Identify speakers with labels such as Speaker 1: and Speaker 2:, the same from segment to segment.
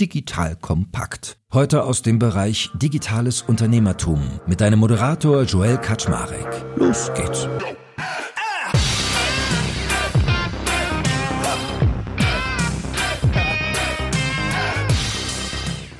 Speaker 1: Digital Kompakt. Heute aus dem Bereich Digitales Unternehmertum mit deinem Moderator Joel Kaczmarek. Los geht's.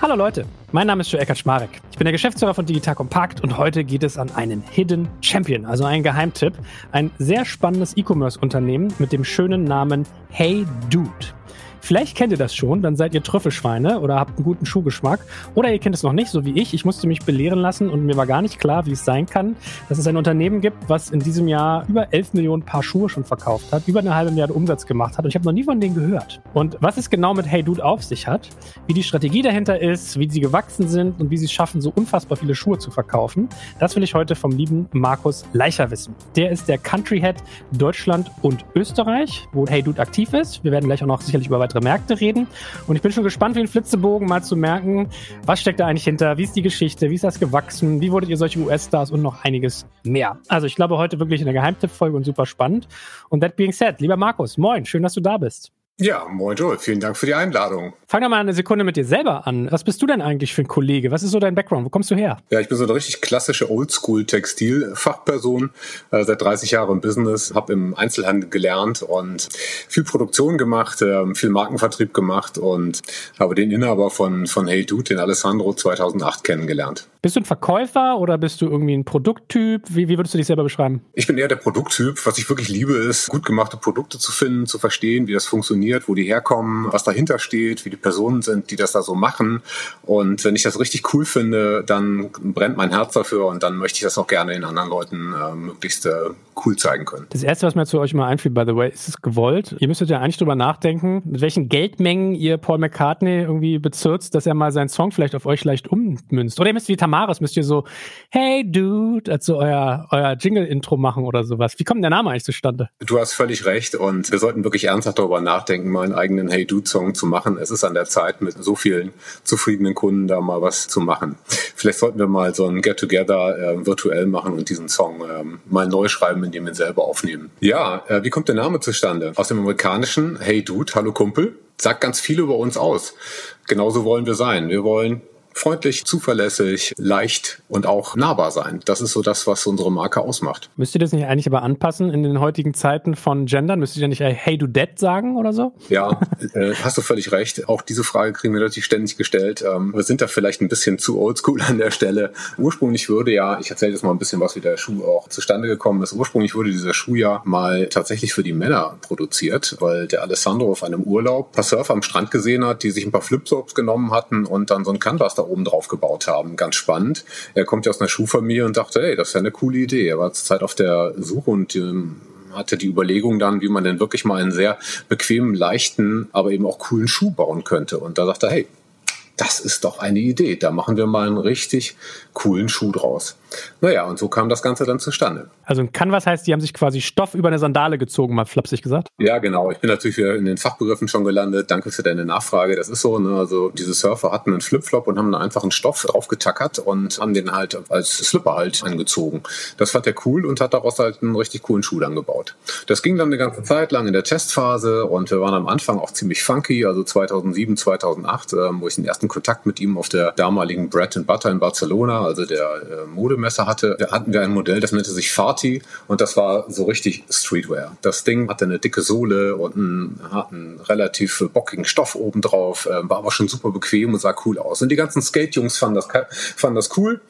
Speaker 2: Hallo Leute, mein Name ist Joel Kaczmarek. Ich bin der Geschäftsführer von Digital Compact und heute geht es an einen Hidden Champion, also einen Geheimtipp. Ein sehr spannendes E-Commerce-Unternehmen mit dem schönen Namen Hey Dude. Vielleicht kennt ihr das schon, dann seid ihr Trüffelschweine oder habt einen guten Schuhgeschmack. Oder ihr kennt es noch nicht, so wie ich. Ich musste mich belehren lassen und mir war gar nicht klar, wie es sein kann, dass es ein Unternehmen gibt, was in diesem Jahr über 11 Millionen Paar Schuhe schon verkauft hat, über eine halbe Milliarde Umsatz gemacht hat. Und ich habe noch nie von denen gehört. Und was es genau mit Hey Dude auf sich hat, wie die Strategie dahinter ist, wie sie gewachsen sind und wie sie es schaffen, so unfassbar viele Schuhe zu verkaufen, das will ich heute vom lieben Markus Leicher wissen. Der ist der Country Head Deutschland und Österreich, wo Hey Dude aktiv ist. Wir werden gleich auch noch sicherlich über weitere Märkte reden. Und ich bin schon gespannt wie ein Flitzebogen mal zu merken, was steckt da eigentlich hinter, wie ist die Geschichte, wie ist das gewachsen, wie wurdet ihr solche US-Stars und noch einiges mehr. Also ich glaube heute wirklich eine Geheimtippfolge und super spannend. Und that being said, lieber Markus, moin, schön, dass du da bist.
Speaker 3: Ja, moin Joel, vielen Dank für die Einladung.
Speaker 2: Fang doch mal eine Sekunde mit dir selber an. Was bist du denn eigentlich für ein Kollege? Was ist so dein Background? Wo kommst du her?
Speaker 3: Ja, ich bin so eine richtig klassische Oldschool-Textil-Fachperson, äh, seit 30 Jahren im Business, habe im Einzelhandel gelernt und viel Produktion gemacht, äh, viel Markenvertrieb gemacht und habe den Inhaber von, von Hey Dude, den Alessandro, 2008 kennengelernt.
Speaker 2: Bist du ein Verkäufer oder bist du irgendwie ein Produkttyp? Wie, wie würdest du dich selber beschreiben?
Speaker 3: Ich bin eher der Produkttyp. Was ich wirklich liebe, ist, gut gemachte Produkte zu finden, zu verstehen, wie das funktioniert, wo die herkommen, was dahinter steht, wie die Personen sind, die das da so machen. Und wenn ich das richtig cool finde, dann brennt mein Herz dafür und dann möchte ich das auch gerne den anderen Leuten äh, möglichst äh, cool zeigen können.
Speaker 2: Das erste, was mir zu euch mal einfiel, by the way, ist es gewollt. Ihr müsstet ja eigentlich drüber nachdenken, mit welchen Geldmengen ihr Paul McCartney irgendwie bezirzt, dass er mal seinen Song vielleicht auf euch leicht ummünzt. Oder ihr müsst wie Tamaris, müsst ihr so, hey Dude, also euer, euer Jingle-Intro machen oder sowas. Wie kommt der Name eigentlich zustande?
Speaker 3: Du hast völlig recht und wir sollten wirklich ernsthaft darüber nachdenken, mal einen eigenen Hey Dude-Song zu machen. Es ist an der Zeit, mit so vielen zufriedenen Kunden da mal was zu machen. Vielleicht sollten wir mal so ein Get-Together äh, virtuell machen und diesen Song äh, mal neu schreiben indem wir selber aufnehmen. Ja, äh, wie kommt der Name zustande? Aus dem amerikanischen Hey Dude, hallo Kumpel, sagt ganz viel über uns aus. Genauso wollen wir sein. Wir wollen freundlich, zuverlässig, leicht und auch nahbar sein. Das ist so das, was unsere Marke ausmacht.
Speaker 2: Müsst ihr das nicht eigentlich aber anpassen in den heutigen Zeiten von Gendern? Müsst ihr nicht Hey du Dead sagen oder so?
Speaker 3: Ja, äh, hast du völlig recht. Auch diese Frage kriegen wir natürlich ständig gestellt. Ähm, wir sind da vielleicht ein bisschen zu oldschool an der Stelle. Ursprünglich würde ja, ich erzähle jetzt mal ein bisschen was, wie der Schuh auch zustande gekommen ist. Ursprünglich wurde dieser Schuh ja mal tatsächlich für die Männer produziert, weil der Alessandro auf einem Urlaub ein paar Surfer am Strand gesehen hat, die sich ein paar Flipflops genommen hatten und dann so ein Canvas da oben drauf gebaut haben. Ganz spannend. Er kommt ja aus einer Schuhfamilie und dachte, hey, das ist ja eine coole Idee. Er war zur Zeit auf der Suche und ähm, hatte die Überlegung dann, wie man denn wirklich mal einen sehr bequemen, leichten, aber eben auch coolen Schuh bauen könnte. Und da dachte er, hey, das ist doch eine Idee. Da machen wir mal einen richtig coolen Schuh draus. Naja, und so kam das Ganze dann zustande.
Speaker 2: Also ein Canvas heißt, die haben sich quasi Stoff über eine Sandale gezogen, mal flapsig gesagt?
Speaker 3: Ja, genau. Ich bin natürlich wieder in den Fachbegriffen schon gelandet. Danke für deine Nachfrage. Das ist so, ne? also diese Surfer hatten einen Flipflop und haben da einfach einen Stoff drauf getackert und haben den halt als Slipper halt angezogen. Das fand er cool und hat daraus halt einen richtig coolen Schuh dann gebaut. Das ging dann eine ganze Zeit lang in der Testphase und wir waren am Anfang auch ziemlich funky, also 2007, 2008, ähm, wo ich den ersten Kontakt mit ihm auf der damaligen Bread and Butter in Barcelona, also der äh, Modemesse hatte, da hatten wir ein Modell, das nannte sich Fati und das war so richtig Streetwear. Das Ding hatte eine dicke Sohle und einen, hat einen relativ bockigen Stoff obendrauf, äh, war aber schon super bequem und sah cool aus. Und die ganzen Skate-Jungs fanden das, fanden das cool.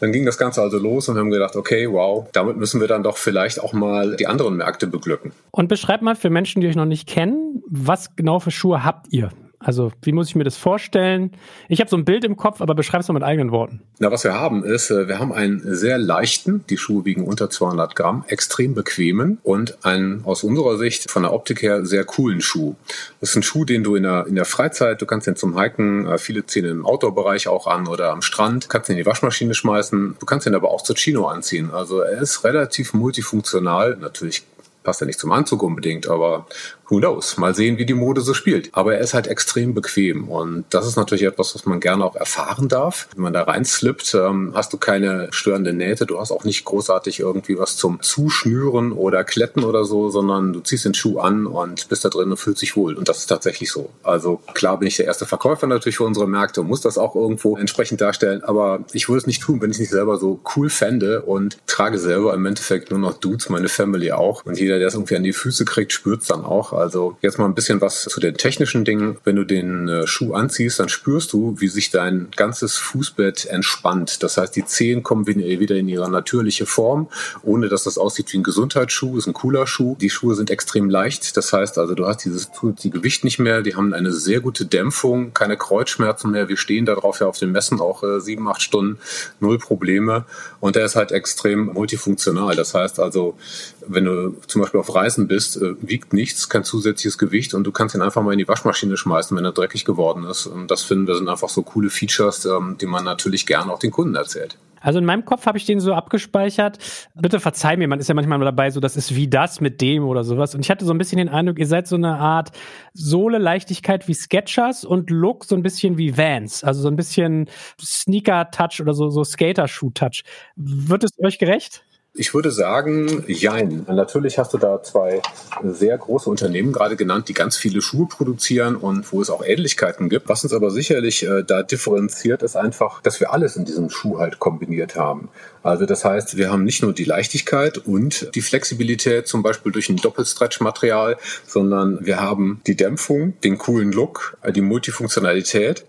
Speaker 3: Dann ging das Ganze also los und haben gedacht, okay, wow, damit müssen wir dann doch vielleicht auch mal die anderen Märkte beglücken.
Speaker 2: Und beschreibt mal für Menschen, die euch noch nicht kennen, was genau für Schuhe habt ihr? Also wie muss ich mir das vorstellen? Ich habe so ein Bild im Kopf, aber beschreib es mal mit eigenen Worten.
Speaker 3: Na, was wir haben ist, äh, wir haben einen sehr leichten, die Schuhe wiegen unter 200 Gramm, extrem bequemen und einen aus unserer Sicht von der Optik her sehr coolen Schuh. Das ist ein Schuh, den du in der, in der Freizeit, du kannst den zum Hiken, äh, viele ziehen im Outdoor-Bereich auch an oder am Strand, kannst ihn in die Waschmaschine schmeißen, du kannst ihn aber auch zur Chino anziehen. Also er ist relativ multifunktional, natürlich passt ja nicht zum Anzug unbedingt, aber who knows? Mal sehen, wie die Mode so spielt. Aber er ist halt extrem bequem und das ist natürlich etwas, was man gerne auch erfahren darf. Wenn man da reinslippt, ähm, hast du keine störende Nähte, du hast auch nicht großartig irgendwie was zum Zuschnüren oder Kletten oder so, sondern du ziehst den Schuh an und bist da drin und fühlst dich wohl. Und das ist tatsächlich so. Also klar bin ich der erste Verkäufer natürlich für unsere Märkte und muss das auch irgendwo entsprechend darstellen, aber ich würde es nicht tun, wenn ich nicht selber so cool fände und trage selber im Endeffekt nur noch Dudes, meine Family auch. Und jeder, der es irgendwie an die Füße kriegt, spürt es dann auch. Also jetzt mal ein bisschen was zu den technischen Dingen. Wenn du den äh, Schuh anziehst, dann spürst du, wie sich dein ganzes Fußbett entspannt. Das heißt, die Zehen kommen wieder in ihre natürliche Form, ohne dass das aussieht wie ein Gesundheitsschuh. Ist ein cooler Schuh. Die Schuhe sind extrem leicht. Das heißt also, du hast dieses die Gewicht nicht mehr. Die haben eine sehr gute Dämpfung, keine Kreuzschmerzen mehr. Wir stehen darauf ja auf den Messen auch äh, sieben, acht Stunden, null Probleme. Und der ist halt extrem multifunktional. Das heißt also, wenn du zum Beispiel auf Reisen bist, äh, wiegt nichts, kein zusätzliches Gewicht und du kannst ihn einfach mal in die Waschmaschine schmeißen, wenn er dreckig geworden ist. Und das finden wir sind einfach so coole Features, ähm, die man natürlich gerne auch den Kunden erzählt.
Speaker 2: Also in meinem Kopf habe ich den so abgespeichert. Bitte verzeih mir, man ist ja manchmal dabei, so das ist wie das mit dem oder sowas. Und ich hatte so ein bisschen den Eindruck, ihr seid so eine Art Sohle Leichtigkeit wie Sketchers und Look so ein bisschen wie Vans. Also so ein bisschen Sneaker-Touch oder so, so Skater-Schuh-Touch. Wird es euch gerecht?
Speaker 3: Ich würde sagen, jein. Natürlich hast du da zwei sehr große Unternehmen gerade genannt, die ganz viele Schuhe produzieren und wo es auch Ähnlichkeiten gibt. Was uns aber sicherlich äh, da differenziert, ist einfach, dass wir alles in diesem Schuh halt kombiniert haben. Also das heißt, wir haben nicht nur die Leichtigkeit und die Flexibilität, zum Beispiel durch ein Doppelstretch-Material, sondern wir haben die Dämpfung, den coolen Look, die Multifunktionalität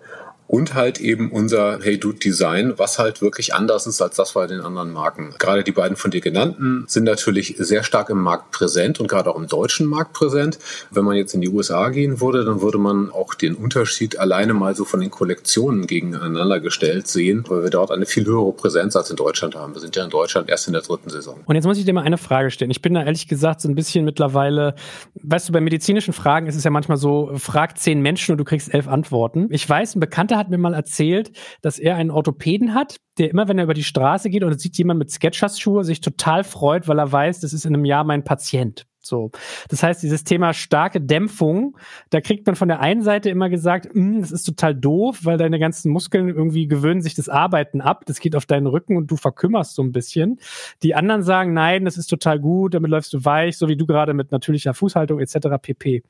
Speaker 3: und halt eben unser Hey Dude Design, was halt wirklich anders ist als das bei den anderen Marken. Gerade die beiden von dir genannten sind natürlich sehr stark im Markt präsent und gerade auch im deutschen Markt präsent. Wenn man jetzt in die USA gehen würde, dann würde man auch den Unterschied alleine mal so von den Kollektionen gegeneinander gestellt sehen, weil wir dort eine viel höhere Präsenz als in Deutschland haben. Wir sind ja in Deutschland erst in der dritten Saison.
Speaker 2: Und jetzt muss ich dir mal eine Frage stellen. Ich bin da ehrlich gesagt so ein bisschen mittlerweile, weißt du, bei medizinischen Fragen ist es ja manchmal so, frag zehn Menschen und du kriegst elf Antworten. Ich weiß, ein Bekannter Bekannter hat mir mal erzählt, dass er einen Orthopäden hat, der immer, wenn er über die Straße geht und sieht jemand mit Sketchers-Schuhe, sich total freut, weil er weiß, das ist in einem Jahr mein Patient. So. Das heißt, dieses Thema starke Dämpfung, da kriegt man von der einen Seite immer gesagt, hm, das ist total doof, weil deine ganzen Muskeln irgendwie gewöhnen sich das Arbeiten ab, das geht auf deinen Rücken und du verkümmerst so ein bisschen. Die anderen sagen, nein, das ist total gut, damit läufst du weich, so wie du gerade mit natürlicher Fußhaltung etc. pp.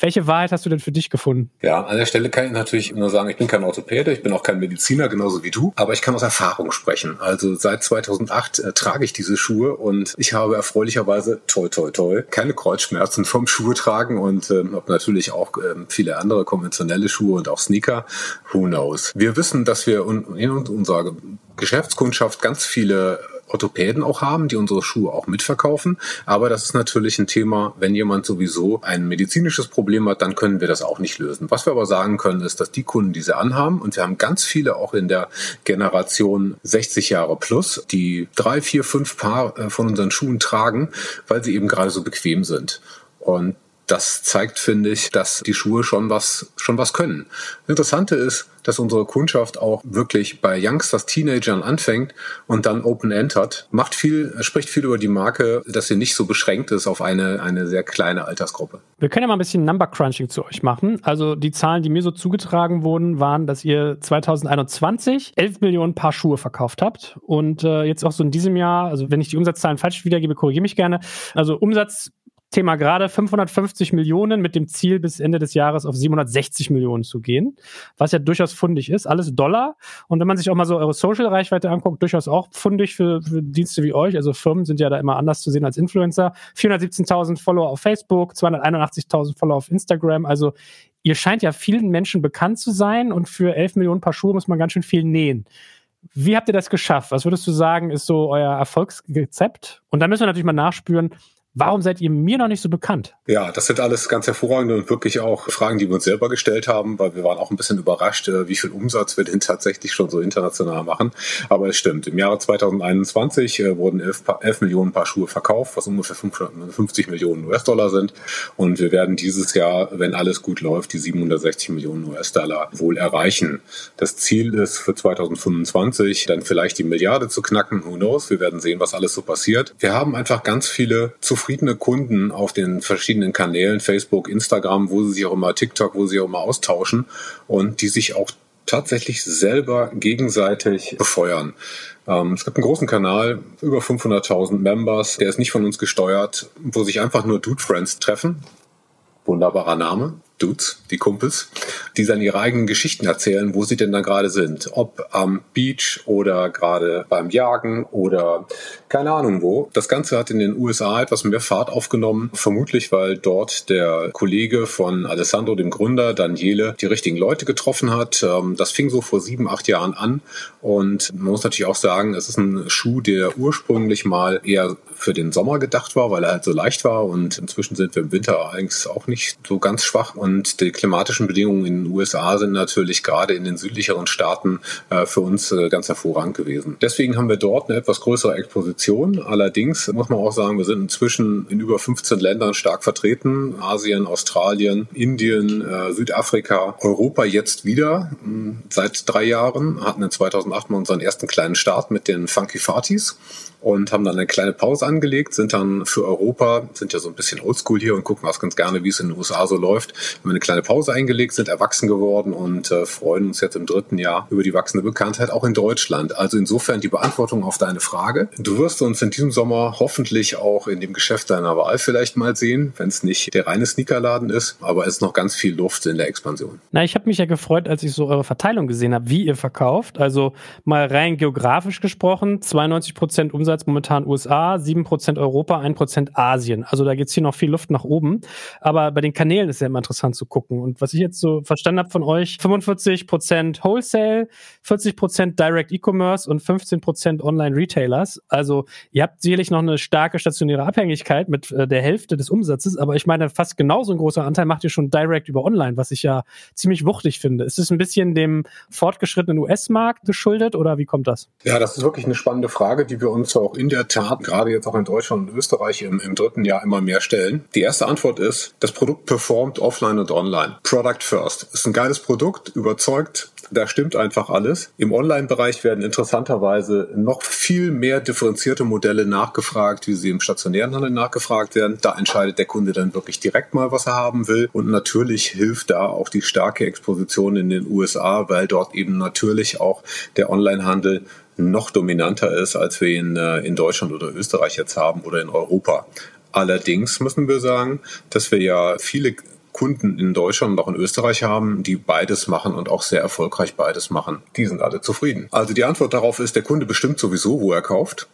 Speaker 2: Welche Wahrheit hast du denn für dich gefunden?
Speaker 3: Ja, an der Stelle kann ich natürlich nur sagen, ich bin kein Orthopäde, ich bin auch kein Mediziner, genauso wie du, aber ich kann aus Erfahrung sprechen. Also seit 2008 äh, trage ich diese Schuhe und ich habe erfreulicherweise, toi, toi, toi, keine Kreuzschmerzen vom Schuhe tragen und ähm, habe natürlich auch ähm, viele andere konventionelle Schuhe und auch Sneaker. Who knows? Wir wissen, dass wir in unserer Geschäftskundschaft ganz viele Orthopäden auch haben, die unsere Schuhe auch mitverkaufen. Aber das ist natürlich ein Thema, wenn jemand sowieso ein medizinisches Problem hat, dann können wir das auch nicht lösen. Was wir aber sagen können, ist, dass die Kunden, die sie anhaben, und wir haben ganz viele auch in der Generation 60 Jahre plus, die drei, vier, fünf Paar äh, von unseren Schuhen tragen, weil sie eben gerade so bequem sind. Und das zeigt, finde ich, dass die Schuhe schon was, schon was können. Das Interessante ist, dass unsere Kundschaft auch wirklich bei Youngsters, Teenagern anfängt und dann Open End hat. Macht viel, spricht viel über die Marke, dass sie nicht so beschränkt ist auf eine, eine sehr kleine Altersgruppe.
Speaker 2: Wir können ja mal ein bisschen Number Crunching zu euch machen. Also die Zahlen, die mir so zugetragen wurden, waren, dass ihr 2021 11 Millionen Paar Schuhe verkauft habt und äh, jetzt auch so in diesem Jahr, also wenn ich die Umsatzzahlen falsch wiedergebe, korrigiere mich gerne. Also Umsatz Thema gerade 550 Millionen mit dem Ziel, bis Ende des Jahres auf 760 Millionen zu gehen, was ja durchaus fundig ist. Alles Dollar. Und wenn man sich auch mal so eure Social-Reichweite anguckt, durchaus auch fundig für, für Dienste wie euch. Also Firmen sind ja da immer anders zu sehen als Influencer. 417.000 Follower auf Facebook, 281.000 Follower auf Instagram. Also ihr scheint ja vielen Menschen bekannt zu sein und für 11 Millionen Paar Schuhe muss man ganz schön viel nähen. Wie habt ihr das geschafft? Was würdest du sagen, ist so euer Erfolgsrezept? Und da müssen wir natürlich mal nachspüren, Warum seid ihr mir noch nicht so bekannt?
Speaker 3: Ja, das sind alles ganz hervorragende und wirklich auch Fragen, die wir uns selber gestellt haben, weil wir waren auch ein bisschen überrascht, äh, wie viel Umsatz wir denn tatsächlich schon so international machen. Aber es stimmt, im Jahre 2021 äh, wurden 11, 11 Millionen Paar Schuhe verkauft, was ungefähr 550 Millionen US-Dollar sind. Und wir werden dieses Jahr, wenn alles gut läuft, die 760 Millionen US-Dollar wohl erreichen. Das Ziel ist für 2025 dann vielleicht die Milliarde zu knacken. Who knows? Wir werden sehen, was alles so passiert. Wir haben einfach ganz viele zufriedene zufriedene Kunden auf den verschiedenen Kanälen, Facebook, Instagram, wo sie sich auch immer, TikTok, wo sie sich auch immer austauschen und die sich auch tatsächlich selber gegenseitig befeuern. Ähm, es gibt einen großen Kanal, über 500.000 Members, der ist nicht von uns gesteuert, wo sich einfach nur Dude Friends treffen. Wunderbarer Name. Dudes, die Kumpels, die dann ihre eigenen Geschichten erzählen, wo sie denn da gerade sind. Ob am Beach oder gerade beim Jagen oder keine Ahnung wo. Das Ganze hat in den USA etwas mehr Fahrt aufgenommen, vermutlich weil dort der Kollege von Alessandro, dem Gründer, Daniele, die richtigen Leute getroffen hat. Ähm, das fing so vor sieben, acht Jahren an und man muss natürlich auch sagen, es ist ein Schuh, der ursprünglich mal eher für den Sommer gedacht war, weil er halt so leicht war und inzwischen sind wir im Winter eigentlich auch nicht so ganz schwach und die klimatischen Bedingungen in den USA sind natürlich gerade in den südlicheren Staaten äh, für uns äh, ganz hervorragend gewesen. Deswegen haben wir dort eine etwas größere Exposition. Allerdings muss man auch sagen, wir sind inzwischen in über 15 Ländern stark vertreten. Asien, Australien, Indien, äh, Südafrika, Europa jetzt wieder hm, seit drei Jahren, hatten in 2008 mal unseren ersten kleinen Start mit den Funky Farties und haben dann eine kleine Pause angelegt, sind dann für Europa, sind ja so ein bisschen oldschool hier und gucken auch ganz gerne, wie es in den USA so läuft, haben eine kleine Pause eingelegt, sind erwachsen geworden und äh, freuen uns jetzt im dritten Jahr über die wachsende Bekanntheit auch in Deutschland. Also insofern die Beantwortung auf deine Frage. Du wirst uns in diesem Sommer hoffentlich auch in dem Geschäft deiner Wahl vielleicht mal sehen, wenn es nicht der reine Sneakerladen ist, aber es ist noch ganz viel Luft in der Expansion.
Speaker 2: Na, ich habe mich ja gefreut, als ich so eure Verteilung gesehen habe, wie ihr verkauft. Also mal rein geografisch gesprochen, 92 Prozent Umsatz Umsatz momentan USA, 7% Europa, 1% Asien. Also da geht's hier noch viel Luft nach oben. Aber bei den Kanälen ist ja immer interessant zu gucken. Und was ich jetzt so verstanden habe von euch, 45% Wholesale, 40% Direct E-Commerce und 15% Online-Retailers. Also ihr habt sicherlich noch eine starke stationäre Abhängigkeit mit äh, der Hälfte des Umsatzes, aber ich meine, fast genauso ein großer Anteil macht ihr schon Direct über Online, was ich ja ziemlich wuchtig finde. Ist es ein bisschen dem fortgeschrittenen US-Markt geschuldet oder wie kommt das?
Speaker 3: Ja, das ist wirklich eine spannende Frage, die wir uns auch in der Tat, gerade jetzt auch in Deutschland und Österreich im, im dritten Jahr immer mehr stellen. Die erste Antwort ist, das Produkt performt offline und online. Product first. Ist ein geiles Produkt, überzeugt, da stimmt einfach alles. Im Online-Bereich werden interessanterweise noch viel mehr differenzierte Modelle nachgefragt, wie sie im stationären Handel nachgefragt werden. Da entscheidet der Kunde dann wirklich direkt mal, was er haben will. Und natürlich hilft da auch die starke Exposition in den USA, weil dort eben natürlich auch der Online-Handel noch dominanter ist, als wir ihn äh, in Deutschland oder Österreich jetzt haben oder in Europa. Allerdings müssen wir sagen, dass wir ja viele Kunden in Deutschland und auch in Österreich haben, die beides machen und auch sehr erfolgreich beides machen. Die sind alle zufrieden. Also die Antwort darauf ist, der Kunde bestimmt sowieso, wo er kauft.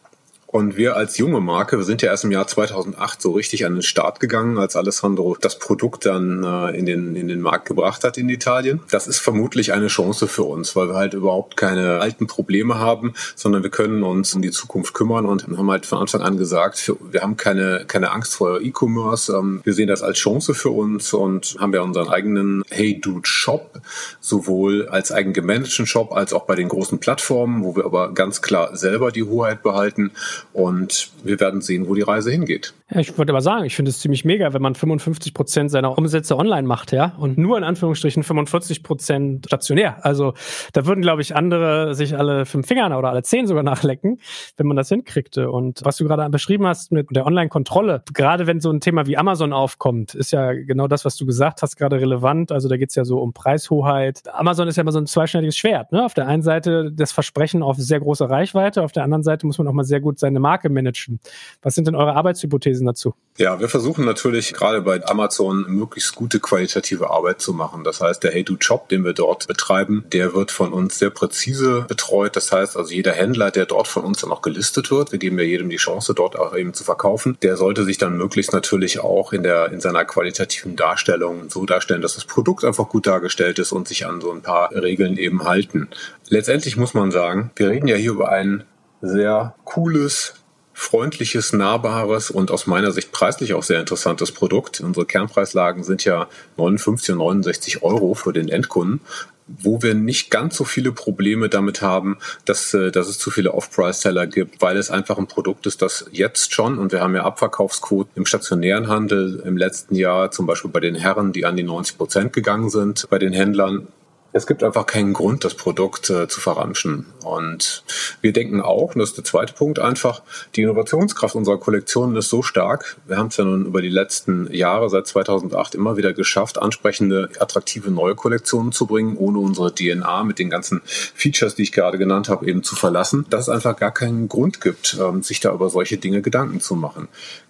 Speaker 3: Und wir als junge Marke, wir sind ja erst im Jahr 2008 so richtig an den Start gegangen, als Alessandro das Produkt dann äh, in, den, in den Markt gebracht hat in Italien. Das ist vermutlich eine Chance für uns, weil wir halt überhaupt keine alten Probleme haben, sondern wir können uns um die Zukunft kümmern und haben halt von Anfang an gesagt, wir haben keine, keine Angst vor E-Commerce. Ähm, wir sehen das als Chance für uns und haben ja unseren eigenen Hey Dude Shop, sowohl als eigen gemanagten Shop als auch bei den großen Plattformen, wo wir aber ganz klar selber die Hoheit behalten und wir werden sehen, wo die Reise hingeht.
Speaker 2: Ja, ich würde aber sagen, ich finde es ziemlich mega, wenn man 55 Prozent seiner Umsätze online macht, ja, und nur in Anführungsstrichen 45 Prozent stationär. Also da würden, glaube ich, andere sich alle fünf Fingern oder alle zehn sogar nachlecken, wenn man das hinkriegte. Und was du gerade beschrieben hast mit der Online-Kontrolle, gerade wenn so ein Thema wie Amazon aufkommt, ist ja genau das, was du gesagt hast, gerade relevant. Also da geht es ja so um Preishoheit. Amazon ist ja immer so ein zweischneidiges Schwert. Ne? Auf der einen Seite das Versprechen auf sehr große Reichweite, auf der anderen Seite muss man auch mal sehr gut seine Marke managen. Was sind denn eure Arbeitshypothesen? Thesen dazu?
Speaker 3: Ja, wir versuchen natürlich gerade bei Amazon möglichst gute qualitative Arbeit zu machen. Das heißt, der Hey Do Job, den wir dort betreiben, der wird von uns sehr präzise betreut. Das heißt also, jeder Händler, der dort von uns dann auch gelistet wird, wir geben ja jedem die Chance, dort auch eben zu verkaufen, der sollte sich dann möglichst natürlich auch in der, in seiner qualitativen Darstellung so darstellen, dass das Produkt einfach gut dargestellt ist und sich an so ein paar Regeln eben halten. Letztendlich muss man sagen, wir reden ja hier über ein sehr cooles, freundliches, nahbares und aus meiner Sicht preislich auch sehr interessantes Produkt. Unsere Kernpreislagen sind ja 59 und 69 Euro für den Endkunden wo wir nicht ganz so viele Probleme damit haben, dass, äh, dass es zu viele Off-Price-Seller gibt, weil es einfach ein Produkt ist, das jetzt schon, und wir haben ja Abverkaufsquoten im stationären Handel im letzten Jahr, zum Beispiel bei den Herren, die an die 90 Prozent gegangen sind, bei den Händlern Es gibt einfach keinen Grund, das Produkt äh, zu verramschen. Und wir denken auch, und das ist der zweite Punkt einfach, die Innovationskraft unserer Kollektionen ist so stark. Wir haben es ja nun über die letzten Jahre, seit 2008, immer wieder geschafft, ansprechende, attraktive neue Kollektionen zu bringen, ohne unsere DNA mit den ganzen Features, die ich gerade genannt habe, eben zu verlassen, dass es einfach gar keinen Grund gibt, ähm, sich da über solche Dinge Gedanken zu machen.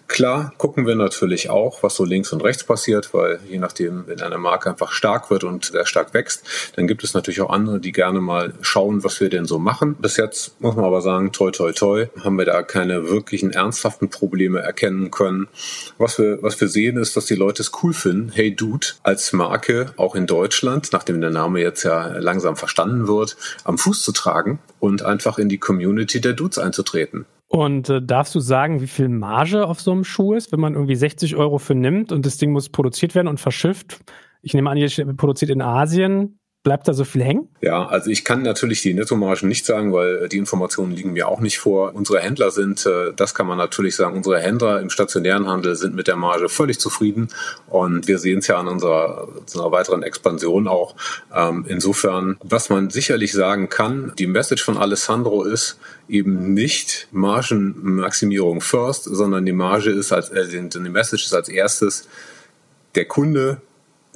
Speaker 3: Klar gucken wir natürlich auch, was so links und rechts passiert, weil je nachdem, wenn eine Marke einfach stark wird und sehr stark wächst, dann gibt es natürlich auch andere, die gerne mal schauen, was wir denn so machen. Bis jetzt muss man aber sagen, toi toi toi, haben wir da keine wirklichen ernsthaften Probleme erkennen können. Was wir, was wir sehen, ist, dass die Leute es cool finden, Hey Dude als Marke auch in Deutschland, nachdem der Name jetzt ja langsam verstanden wird, am Fuß zu tragen und einfach in die Community der Dudes einzutreten.
Speaker 2: Und äh, darfst du sagen, wie viel Marge auf so einem Schuh ist, wenn man irgendwie 60 Euro für nimmt und das Ding muss produziert werden und verschifft? Ich nehme an, ihr produziert in Asien. Bleibt da so viel hängen?
Speaker 3: Ja, also ich kann natürlich die Nettomargen nicht sagen, weil äh, die Informationen liegen mir auch nicht vor. Unsere Händler sind, äh, das kann man natürlich sagen, unsere Händler im stationären Handel sind mit der Marge völlig zufrieden und wir sehen es ja an unserer, unserer weiteren Expansion auch. Ähm, insofern, was man sicherlich sagen kann, die Message von Alessandro ist eben nicht Margenmaximierung first, sondern die Marge ist als, äh, die Message ist als erstes, der Kunde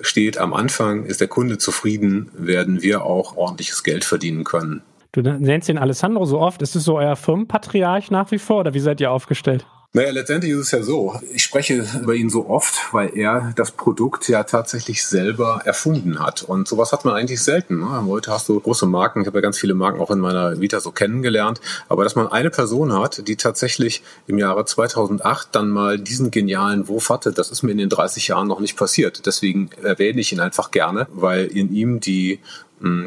Speaker 3: steht am Anfang, ist der Kunde zufrieden, werden wir auch ordentliches Geld verdienen können.
Speaker 2: Du nennst den Alessandro so oft. Ist es so euer Firmenpatriarch nach wie vor oder wie seid ihr aufgestellt?
Speaker 3: Naja, letztendlich ist es ja so. Ich spreche über ihn so oft, weil er das Produkt ja tatsächlich selber erfunden hat. Und sowas hat man eigentlich selten. Ne? Heute hast du große Marken. Ich habe ja ganz viele Marken auch in meiner Vita so kennengelernt. Aber dass man eine Person hat, die tatsächlich im Jahre 2008 dann mal diesen genialen Wurf hatte, das ist mir in den 30 Jahren noch nicht passiert. Deswegen erwähne ich ihn einfach gerne, weil in ihm die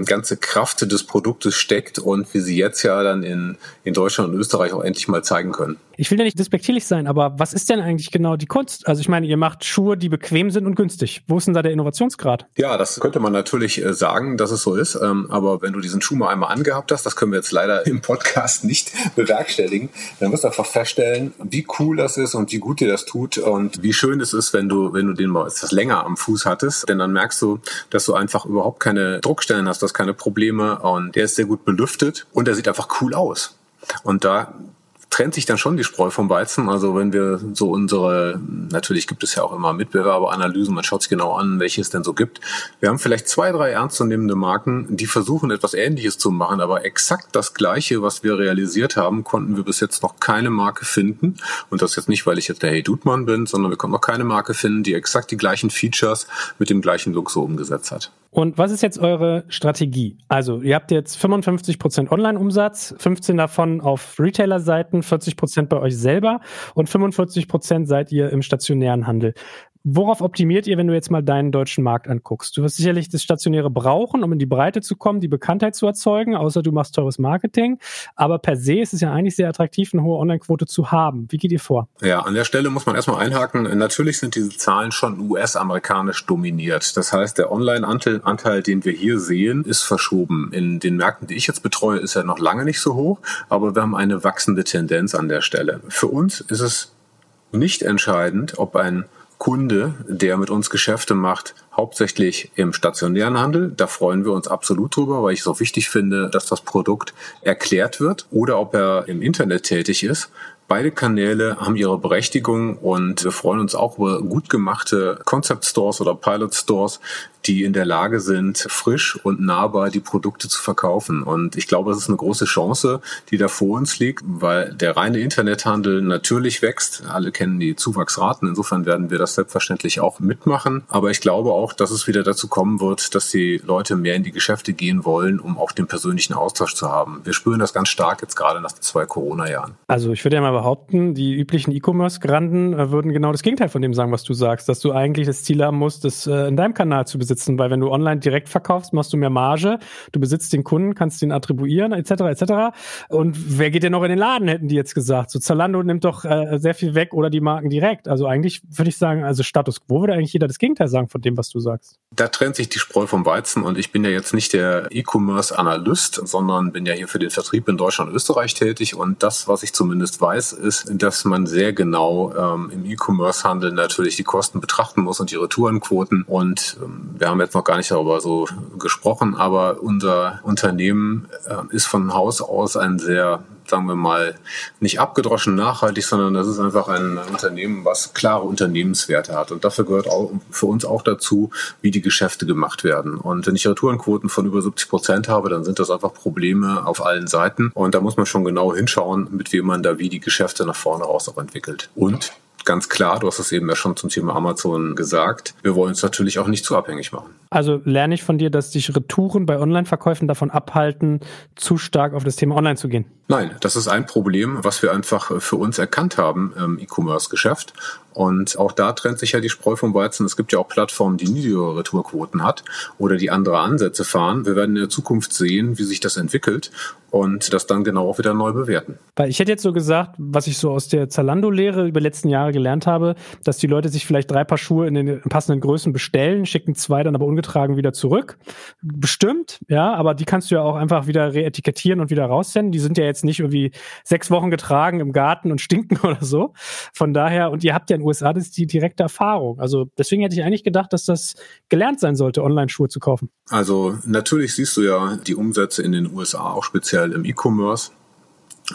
Speaker 3: ganze Kraft des Produktes steckt und wir sie jetzt ja dann in, in Deutschland und Österreich auch endlich mal zeigen können.
Speaker 2: Ich will ja nicht despektierlich sein, aber was ist denn eigentlich genau die Kunst? Also ich meine, ihr macht Schuhe, die bequem sind und günstig. Wo ist denn da der Innovationsgrad?
Speaker 3: Ja, das könnte man natürlich äh, sagen, dass es so ist. Ähm, aber wenn du diesen Schuh mal einmal angehabt hast, das können wir jetzt leider im Podcast nicht bewerkstelligen, dann wirst du einfach feststellen, wie cool das ist und wie gut dir das tut und wie schön es ist, wenn du, wenn du den mal etwas länger am Fuß hattest. Denn dann merkst du, dass du einfach überhaupt keine Druckstellen hast, das keine Probleme und der ist sehr gut belüftet und der sieht einfach cool aus. Und da trennt sich dann schon die Spreu vom Weizen. Also wenn wir so unsere, natürlich gibt es ja auch immer Mitbewerberanalysen, man schaut sich genau an, welche es denn so gibt. Wir haben vielleicht zwei, drei ernstzunehmende Marken, die versuchen etwas Ähnliches zu machen, aber exakt das Gleiche, was wir realisiert haben, konnten wir bis jetzt noch keine Marke finden. Und das jetzt nicht, weil ich jetzt der Hey Dudmann bin, sondern wir konnten noch keine Marke finden, die exakt die gleichen Features mit dem gleichen Look so umgesetzt hat.
Speaker 2: Und was ist jetzt eure Strategie? Also, ihr habt jetzt 55% Online-Umsatz, 15 davon auf Retailer-Seiten, 40% bei euch selber und 45% seid ihr im stationären Handel. Worauf optimiert ihr, wenn du jetzt mal deinen deutschen Markt anguckst? Du wirst sicherlich das Stationäre brauchen, um in die Breite zu kommen, die Bekanntheit zu erzeugen, außer du machst teures Marketing. Aber per se ist es ja eigentlich sehr attraktiv, eine hohe Online-Quote zu haben. Wie geht ihr vor?
Speaker 3: Ja, an der Stelle muss man erstmal einhaken. Natürlich sind diese Zahlen schon US-amerikanisch dominiert. Das heißt, der Online-Anteil, den wir hier sehen, ist verschoben. In den Märkten, die ich jetzt betreue, ist er noch lange nicht so hoch, aber wir haben eine wachsende Tendenz an der Stelle. Für uns ist es nicht entscheidend, ob ein Kunde, der mit uns Geschäfte macht, hauptsächlich im stationären Handel. Da freuen wir uns absolut drüber, weil ich es auch wichtig finde, dass das Produkt erklärt wird. Oder ob er im Internet tätig ist. Beide Kanäle haben ihre Berechtigung und wir freuen uns auch über gut gemachte Concept Stores oder Pilot Stores, die in der Lage sind, frisch und nahbar die Produkte zu verkaufen. Und ich glaube, das ist eine große Chance, die da vor uns liegt, weil der reine Internethandel natürlich wächst. Alle kennen die Zuwachsraten. Insofern werden wir das selbstverständlich auch mitmachen. Aber ich glaube auch, dass es wieder dazu kommen wird, dass die Leute mehr in die Geschäfte gehen wollen, um auch den persönlichen Austausch zu haben. Wir spüren das ganz stark jetzt gerade nach zwei Corona-Jahren.
Speaker 2: Also ich würde ja mal behaupten, die üblichen E-Commerce-Granden äh, würden genau das Gegenteil von dem sagen, was du sagst, dass du eigentlich das Ziel haben musst, das äh, in deinem Kanal zu besitzen besitzen, weil wenn du online direkt verkaufst, machst du mehr Marge, du besitzt den Kunden, kannst den attribuieren, etc., etc. Und wer geht denn noch in den Laden, hätten die jetzt gesagt. So Zalando nimmt doch äh, sehr viel weg oder die Marken direkt. Also eigentlich würde ich sagen, also Status Quo würde eigentlich jeder das Gegenteil sagen von dem, was du sagst.
Speaker 3: Da trennt sich die Spreu vom Weizen und ich bin ja jetzt nicht der E-Commerce-Analyst, sondern bin ja hier für den Vertrieb in Deutschland und Österreich tätig und das, was ich zumindest weiß, ist, dass man sehr genau ähm, im E-Commerce-Handel natürlich die Kosten betrachten muss und die Retourenquoten und ähm, wir haben jetzt noch gar nicht darüber so gesprochen, aber unser Unternehmen äh, ist von Haus aus ein sehr sagen wir mal, nicht abgedroschen nachhaltig, sondern das ist einfach ein Unternehmen, was klare Unternehmenswerte hat. Und dafür gehört auch für uns auch dazu, wie die Geschäfte gemacht werden. Und wenn ich Retourenquoten von über 70 Prozent habe, dann sind das einfach Probleme auf allen Seiten. Und da muss man schon genau hinschauen, mit wem man da wie die Geschäfte nach vorne raus auch entwickelt. Und ganz klar, du hast es eben ja schon zum Thema Amazon gesagt, wir wollen uns natürlich auch nicht zu abhängig machen.
Speaker 2: Also lerne ich von dir, dass dich Retouren bei Online-Verkäufen davon abhalten, zu stark auf das Thema Online zu gehen?
Speaker 3: Nein, das ist ein Problem, was wir einfach für uns erkannt haben im E-Commerce-Geschäft. Und auch da trennt sich ja die Spreu vom Weizen. Es gibt ja auch Plattformen, die niedrigere Retourquoten hat oder die andere Ansätze fahren. Wir werden in der Zukunft sehen, wie sich das entwickelt und das dann genau auch wieder neu bewerten.
Speaker 2: Weil ich hätte jetzt so gesagt, was ich so aus der Zalando-Lehre über die letzten Jahre gelernt habe, dass die Leute sich vielleicht drei Paar Schuhe in den passenden Größen bestellen, schicken zwei dann aber ungetragen wieder zurück. Bestimmt, ja, aber die kannst du ja auch einfach wieder reetikettieren und wieder raussenden. Die sind ja jetzt nicht irgendwie sechs Wochen getragen im Garten und stinken oder so. Von daher, und ihr habt ja den USA, das ist die direkte Erfahrung. Also deswegen hätte ich eigentlich gedacht, dass das gelernt sein sollte, Online-Schuhe zu kaufen.
Speaker 3: Also natürlich siehst du ja die Umsätze in den USA auch speziell im E-Commerce.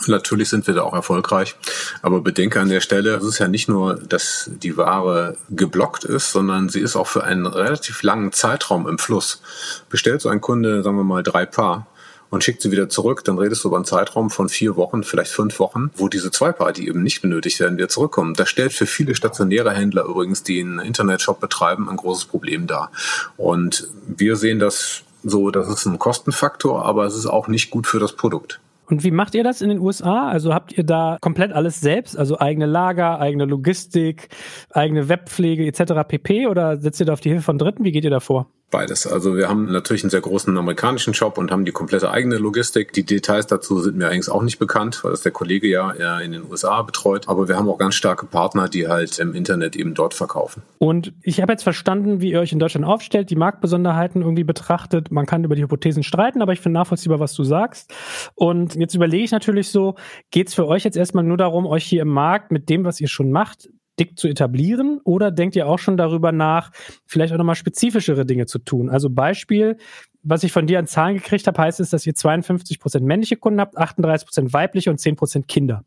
Speaker 3: Natürlich sind wir da auch erfolgreich, aber bedenke an der Stelle, es ist ja nicht nur, dass die Ware geblockt ist, sondern sie ist auch für einen relativ langen Zeitraum im Fluss. Bestellt so ein Kunde, sagen wir mal, drei Paar, und schickt sie wieder zurück, dann redest du über einen Zeitraum von vier Wochen, vielleicht fünf Wochen, wo diese zwei Paar, die eben nicht benötigt werden, wieder zurückkommen. Das stellt für viele stationäre Händler übrigens, die einen Internetshop betreiben, ein großes Problem dar. Und wir sehen das so, das ist ein Kostenfaktor, aber es ist auch nicht gut für das Produkt.
Speaker 2: Und wie macht ihr das in den USA? Also habt ihr da komplett alles selbst, also eigene Lager, eigene Logistik, eigene Webpflege etc. pp. Oder setzt ihr da auf die Hilfe von Dritten? Wie geht ihr da vor?
Speaker 3: Beides. Also wir haben natürlich einen sehr großen amerikanischen Shop und haben die komplette eigene Logistik. Die Details dazu sind mir eigentlich auch nicht bekannt, weil das der Kollege ja in den USA betreut. Aber wir haben auch ganz starke Partner, die halt im Internet eben dort verkaufen.
Speaker 2: Und ich habe jetzt verstanden, wie ihr euch in Deutschland aufstellt, die Marktbesonderheiten irgendwie betrachtet. Man kann über die Hypothesen streiten, aber ich finde nachvollziehbar, was du sagst. Und jetzt überlege ich natürlich so, geht es für euch jetzt erstmal nur darum, euch hier im Markt mit dem, was ihr schon macht, dick zu etablieren? Oder denkt ihr auch schon darüber nach, vielleicht auch nochmal spezifischere Dinge zu tun? Also Beispiel, was ich von dir an Zahlen gekriegt habe, heißt es, dass ihr 52 Prozent männliche Kunden habt, 38 Prozent weibliche und 10 Prozent Kinder.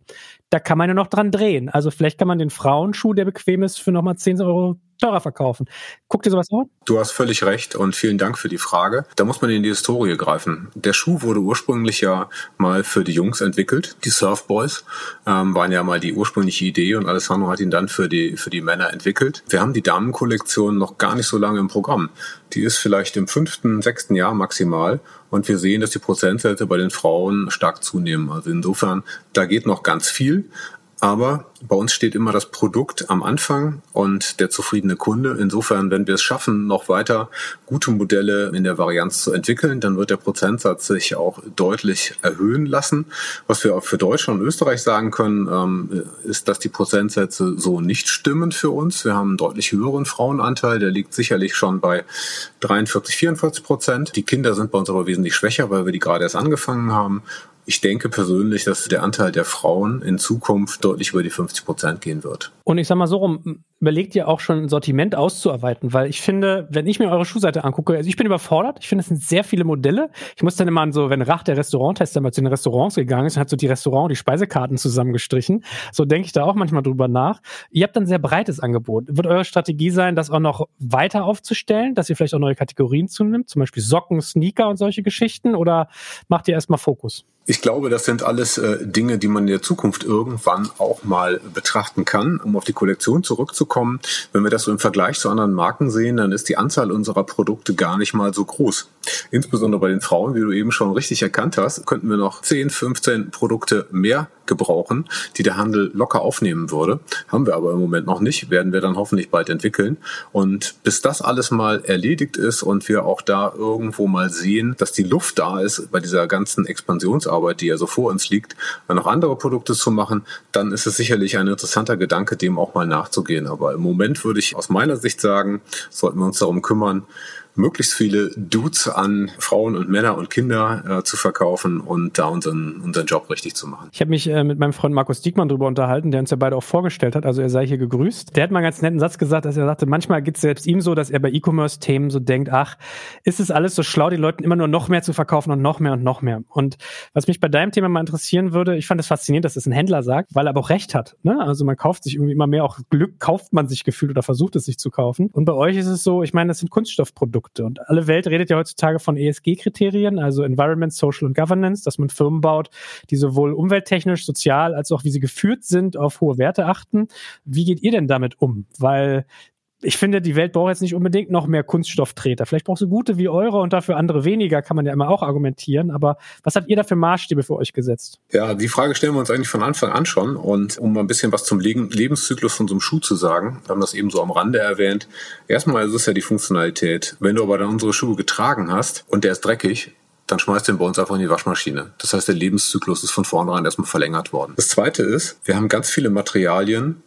Speaker 2: Da kann man ja noch dran drehen. Also vielleicht kann man den Frauenschuh, der bequem ist, für nochmal 10 Euro teurer verkaufen. Guckt ihr sowas an?
Speaker 3: Du hast völlig recht und vielen Dank für die Frage. Da muss man in die Historie greifen. Der Schuh wurde ursprünglich ja mal für die Jungs entwickelt. Die Surfboys ähm, waren ja mal die ursprüngliche Idee und Alessandro hat ihn dann für die, für die Männer entwickelt. Wir haben die Damenkollektion noch gar nicht so lange im Programm. Die ist vielleicht im fünften, sechsten Jahr maximal und wir sehen, dass die Prozentsätze bei den Frauen stark zunehmen. Also insofern, da geht noch ganz viel. Aber bei uns steht immer das Produkt am Anfang und der zufriedene Kunde. Insofern, wenn wir es schaffen, noch weiter gute Modelle in der Varianz zu entwickeln, dann wird der Prozentsatz sich auch deutlich erhöhen lassen. Was wir auch für Deutschland und Österreich sagen können, ähm, ist, dass die Prozentsätze so nicht stimmen für uns. Wir haben einen deutlich höheren Frauenanteil. Der liegt sicherlich schon bei 43, 44 Prozent. Die Kinder sind bei uns aber wesentlich schwächer, weil wir die gerade erst angefangen haben. Ich denke persönlich, dass der Anteil der Frauen in Zukunft deutlich über die 50 Prozent gehen wird.
Speaker 2: Und ich sag mal so rum, überlegt ihr auch schon ein Sortiment auszuarbeiten? Weil ich finde, wenn ich mir eure Schuhseite angucke, also ich bin überfordert. Ich finde, es sind sehr viele Modelle. Ich muss dann immer an so, wenn Rach, der Restauranttester, mal zu den Restaurants gegangen ist, hat so die Restaurant, die Speisekarten zusammengestrichen. So denke ich da auch manchmal drüber nach. Ihr habt ein sehr breites Angebot. Wird eure Strategie sein, das auch noch weiter aufzustellen, dass ihr vielleicht auch neue Kategorien zunimmt, zum Beispiel Socken, Sneaker und solche Geschichten? Oder macht ihr erstmal Fokus?
Speaker 3: Ich glaube, das sind alles äh, Dinge, die man in der Zukunft irgendwann auch mal betrachten kann, um auf die Kollektion zurückzukommen kommen. Wenn wir das so im Vergleich zu anderen Marken sehen, dann ist die Anzahl unserer Produkte gar nicht mal so groß. Insbesondere bei den Frauen, wie du eben schon richtig erkannt hast, könnten wir noch 10, 15 Produkte mehr gebrauchen, die der Handel locker aufnehmen würde. Haben wir aber im Moment noch nicht, werden wir dann hoffentlich bald entwickeln. Und bis das alles mal erledigt ist und wir auch da irgendwo mal sehen, dass die Luft da ist bei dieser ganzen Expansionsarbeit, die ja so vor uns liegt, noch andere Produkte zu machen, dann ist es sicherlich ein interessanter Gedanke, dem auch mal nachzugehen. Aber im Moment würde ich aus meiner Sicht sagen, sollten wir uns darum kümmern, möglichst viele Dudes an Frauen und Männer und Kinder äh, zu verkaufen und da unseren, unseren Job richtig zu machen.
Speaker 2: Ich habe mich äh, mit meinem Freund Markus Diekmann darüber unterhalten, der uns ja beide auch vorgestellt hat, also er sei hier gegrüßt. Der hat mal einen ganz netten Satz gesagt, dass er sagte, manchmal geht es selbst ihm so, dass er bei E-Commerce-Themen so denkt, ach, ist es alles so schlau, den Leuten immer nur noch mehr zu verkaufen und noch mehr und noch mehr. Und was mich bei deinem Thema mal interessieren würde, ich fand es das faszinierend, dass es ein Händler sagt, weil er aber auch recht hat. Ne? Also man kauft sich irgendwie immer mehr, auch Glück kauft man sich gefühlt oder versucht es sich zu kaufen. Und bei euch ist es so, ich meine, das sind Kunststoffprodukte und alle Welt redet ja heutzutage von ESG-Kriterien, also Environment, Social und Governance, dass man Firmen baut, die sowohl umwelttechnisch, sozial als auch wie sie geführt sind, auf hohe Werte achten. Wie geht ihr denn damit um? Weil ich finde, die Welt braucht jetzt nicht unbedingt noch mehr Kunststofftreter. Vielleicht braucht sie gute wie eure und dafür andere weniger, kann man ja immer auch argumentieren. Aber was habt ihr da für Maßstäbe für euch gesetzt?
Speaker 3: Ja, die Frage stellen wir uns eigentlich von Anfang an schon. Und um mal ein bisschen was zum Lebenszyklus von so einem Schuh zu sagen, wir haben das eben so am Rande erwähnt. Erstmal ist es ja die Funktionalität. Wenn du aber dann unsere Schuhe getragen hast und der ist dreckig, dann schmeißt du ihn bei uns einfach in die Waschmaschine. Das heißt, der Lebenszyklus ist von vornherein erstmal verlängert worden. Das zweite ist, wir haben ganz viele Materialien,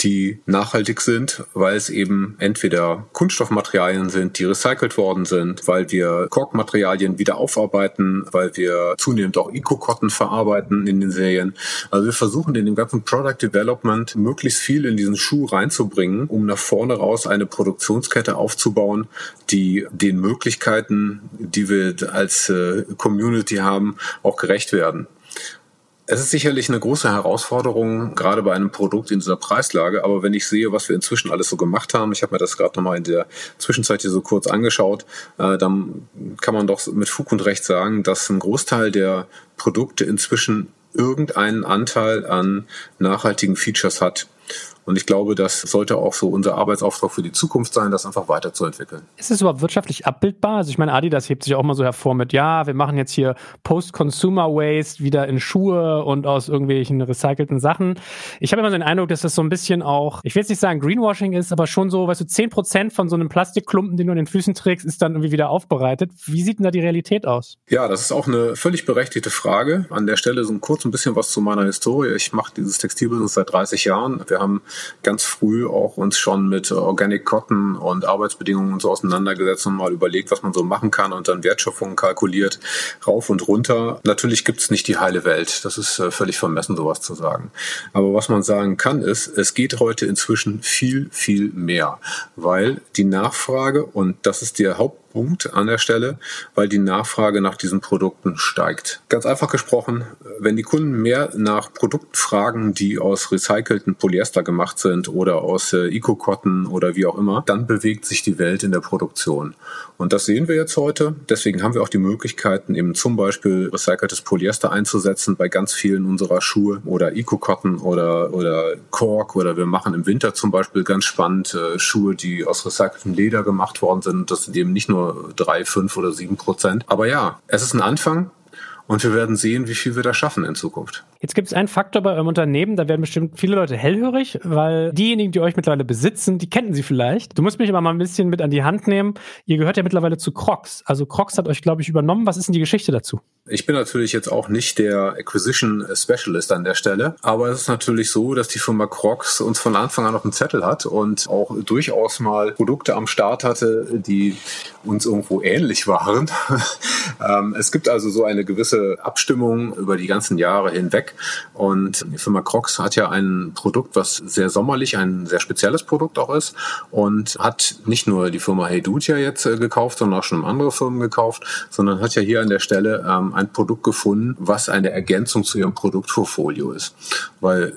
Speaker 3: die nachhaltig sind, weil es eben entweder Kunststoffmaterialien sind, die recycelt worden sind, weil wir Korkmaterialien wieder aufarbeiten, weil wir zunehmend auch Eco-Cotton verarbeiten in den Serien. Also wir versuchen in dem ganzen Product Development möglichst viel in diesen Schuh reinzubringen, um nach vorne raus eine Produktionskette aufzubauen, die den Möglichkeiten, die wir als äh, Community haben, auch gerecht werden. Es ist sicherlich eine große Herausforderung, gerade bei einem Produkt in dieser Preislage. Aber wenn ich sehe, was wir inzwischen alles so gemacht haben, ich habe mir das gerade nochmal in der Zwischenzeit hier so kurz angeschaut, äh, dann kann man doch mit Fug und Recht sagen, dass ein Großteil der Produkte inzwischen irgendeinen Anteil an nachhaltigen Features hat. Und ich glaube, das sollte auch so unser Arbeitsauftrag für die Zukunft sein, das einfach weiterzuentwickeln.
Speaker 2: Ist es überhaupt wirtschaftlich abbildbar? Also ich meine, Adidas hebt sich auch mal so hervor mit, ja, wir machen jetzt hier Post-Consumer Waste wieder in Schuhe und aus irgendwelchen recycelten Sachen. Ich habe immer so den Eindruck, dass das so ein bisschen auch, ich will jetzt nicht sagen Greenwashing ist, aber schon so, weißt du, 10% von so einem Plastikklumpen, den du an den Füßen trägst, ist dann irgendwie wieder aufbereitet. Wie sieht denn da die Realität aus?
Speaker 3: Ja, das ist auch eine völlig berechtigte Frage. An der Stelle so ein kurz ein bisschen was zu meiner Historie. Ich mache dieses Textilbusiness seit 30 Jahren. Wir haben ganz früh auch uns schon mit Organic Cotton und Arbeitsbedingungen und so auseinandergesetzt und mal überlegt, was man so machen kann und dann Wertschöpfung kalkuliert, rauf und runter. Natürlich gibt es nicht die heile Welt. Das ist äh, völlig vermessen, sowas zu sagen. Aber was man sagen kann, ist, es geht heute inzwischen viel, viel mehr, weil die Nachfrage, und das ist der Haupt Punkt an der Stelle, weil die Nachfrage nach diesen Produkten steigt. Ganz einfach gesprochen, wenn die Kunden mehr nach Produkten fragen, die aus recycelten Polyester gemacht sind oder aus äh, Eco-Cotton oder wie auch immer, dann bewegt sich die Welt in der Produktion. Und das sehen wir jetzt heute. Deswegen haben wir auch die Möglichkeiten, eben zum Beispiel recyceltes Polyester einzusetzen bei ganz vielen unserer Schuhe oder Eco-Cotton oder, oder Kork oder wir machen im Winter zum Beispiel ganz spannend äh, Schuhe, die aus recyceltem Leder gemacht worden sind. Das sind eben nicht nur drei, fünf oder sieben Prozent. Aber ja, es ist ein Anfang. Und wir werden sehen, wie viel wir da schaffen in Zukunft.
Speaker 2: Jetzt gibt es einen Faktor bei eurem Unternehmen, da werden bestimmt viele Leute hellhörig, weil diejenigen, die euch mittlerweile besitzen, die kennen sie vielleicht. Du musst mich aber mal ein bisschen mit an die Hand nehmen. Ihr gehört ja mittlerweile zu Crocs. Also Crocs hat euch, glaube ich, übernommen. Was ist denn die Geschichte dazu?
Speaker 3: Ich bin natürlich jetzt auch nicht der Acquisition Specialist an der Stelle, aber es ist natürlich so, dass die Firma Crocs uns von Anfang an auf dem Zettel hat und auch durchaus mal Produkte am Start hatte, die uns irgendwo ähnlich waren. Ähm, es gibt also so eine gewisse Abstimmung über die ganzen Jahre hinweg und die Firma Crocs hat ja ein Produkt, was sehr sommerlich, ein sehr spezielles Produkt auch ist und hat nicht nur die Firma Hey Dude ja jetzt äh, gekauft, sondern auch schon andere Firmen gekauft, sondern hat ja hier an der Stelle ähm, ein Produkt gefunden, was eine Ergänzung zu ihrem Produktportfolio ist. Weil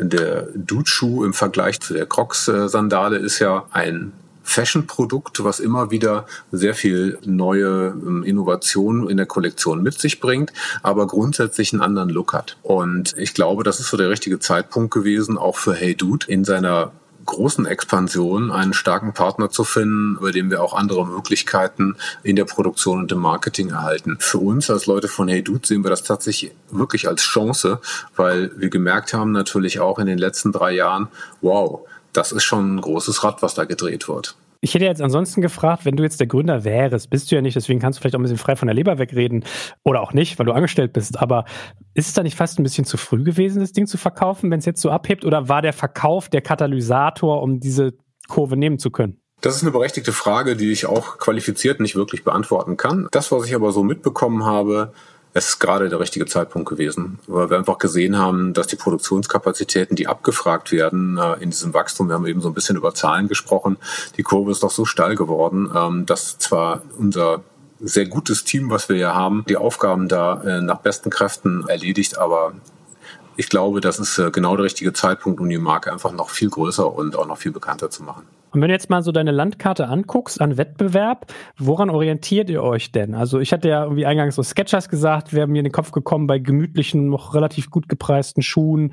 Speaker 3: der Dude-Schuh im Vergleich zu der Crocs-Sandale ist ja ein Fashion-Produkt, was immer wieder sehr viel neue ähm, Innovationen in der Kollektion mit sich bringt, aber grundsätzlich einen anderen Look hat. Und ich glaube, das ist so der richtige Zeitpunkt gewesen, auch für Hey Dude in seiner großen Expansion einen starken Partner zu finden, über den wir auch andere Möglichkeiten in der Produktion und im Marketing erhalten. Für uns als Leute von Hey Dude sehen wir das tatsächlich wirklich als Chance, weil wir gemerkt haben natürlich auch in den letzten drei Jahren, wow, das ist schon ein großes Rad, was da gedreht wird.
Speaker 2: Ich hätte jetzt ansonsten gefragt, wenn du jetzt der Gründer wärst, bist du ja nicht, deswegen kannst du vielleicht auch ein bisschen frei von der Leber wegreden oder auch nicht, weil du angestellt bist. Aber ist es da nicht fast ein bisschen zu früh gewesen, das Ding zu verkaufen, wenn es jetzt so abhebt? Oder war der Verkauf der Katalysator, um diese Kurve nehmen zu können?
Speaker 3: Das ist eine berechtigte Frage, die ich auch qualifiziert nicht wirklich beantworten kann. Das, was ich aber so mitbekommen habe, es ist gerade der richtige Zeitpunkt gewesen, weil wir einfach gesehen haben, dass die Produktionskapazitäten, die abgefragt werden äh, in diesem Wachstum, wir haben eben so ein bisschen über Zahlen gesprochen, die Kurve ist doch so steil geworden, ähm, dass zwar unser sehr gutes Team, was wir hier haben, die Aufgaben da äh, nach besten Kräften erledigt, aber ich glaube, das ist äh, genau der richtige Zeitpunkt, um die Marke einfach noch viel größer und auch noch viel bekannter zu machen.
Speaker 2: Und wenn du jetzt mal so deine Landkarte anguckst an Wettbewerb, woran orientiert ihr euch denn? Also ich hatte ja irgendwie eingangs so Sketchers gesagt, wäre mir in den Kopf gekommen bei gemütlichen, noch relativ gut gepreisten Schuhen.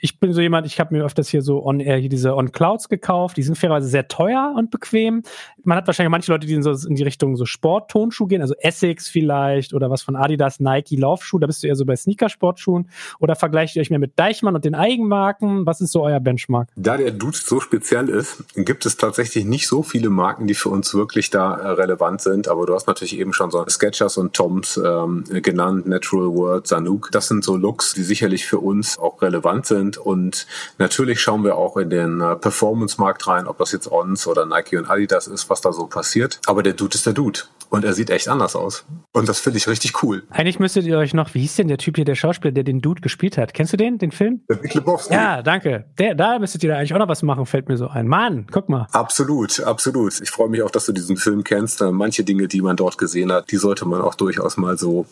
Speaker 2: Ich bin so jemand, ich habe mir öfters hier so on air hier diese On Clouds gekauft. Die sind fairerweise sehr teuer und bequem. Man hat wahrscheinlich manche Leute, die in, so, in die Richtung so Sport-Tonschuh gehen, also Essex vielleicht oder was von Adidas, Nike, Laufschuh. Da bist du eher so bei Sneakersportschuhen. Oder vergleicht ihr euch mehr mit Deichmann und den Eigenmarken? Was ist so euer Benchmark?
Speaker 3: Da der Dude so speziell ist, gibt es tatsächlich nicht so viele Marken, die für uns wirklich da äh, relevant sind. Aber du hast natürlich eben schon so Sketchers und Toms ähm, genannt, Natural World, Sanuk. Das sind so Looks, die sicherlich für uns auch relevant sind. Und natürlich schauen wir auch in den äh, Performance-Markt rein, ob das jetzt Ons oder Nike und Adidas ist, was da so passiert. Aber der Dude ist der Dude. Und er sieht echt anders aus. Und das finde ich richtig cool.
Speaker 2: Eigentlich müsstet ihr euch noch, wie hieß denn der Typ hier, der Schauspieler, der den Dude gespielt hat? Kennst du den, den Film? Der Big Lebowski. Ja, danke. Der, da müsstet ihr eigentlich auch noch was machen, fällt mir so ein. Mann, guck mal.
Speaker 3: Absolut, absolut. Ich freue mich auch, dass du diesen Film kennst. Äh, manche Dinge, die man dort gesehen hat, die sollte man auch durchaus mal so